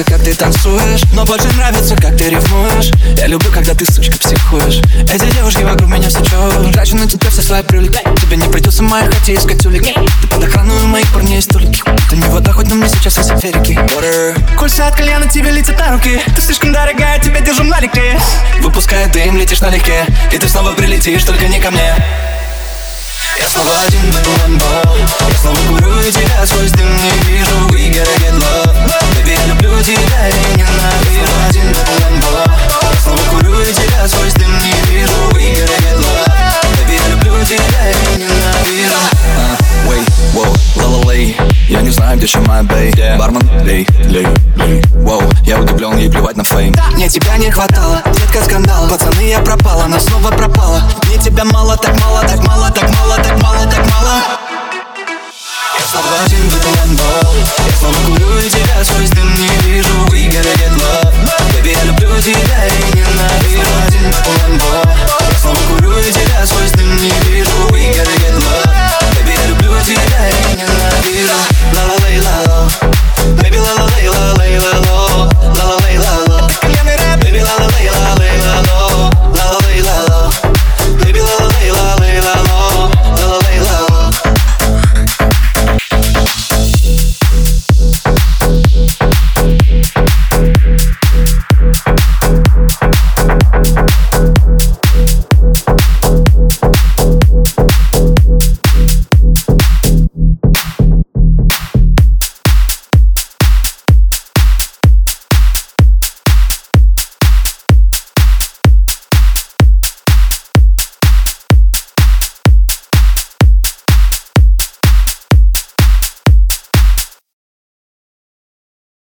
нравится, как ты танцуешь. Но больше нравится, как ты ревнуешь Я люблю, когда ты, сучка, психуешь. Эти девушки вокруг меня сечет Трачу на тебя все свои привлеки Тебе не придется моя хотя искать улики. Ты под охраной моих парней столики Ты не вода, хоть на мне сейчас все ферики Кольца от кальяна тебе летят на руки. Ты слишком дорогая, тебя держу на реке. Выпуская дым, летишь налегке И ты снова прилетишь, только не ко мне. Я снова один в Ламбо Я снова знаю, где моя бей yeah. Бармен, лей, лей, лей. Воу, я удивлен, ей плевать на фейм. Мне тебя не хватало, детка скандал. Пацаны, я пропала, но снова пропала. Мне тебя мало, так мало, так мало, так мало, так мало, так мало. Я снова один в этом Я снова курю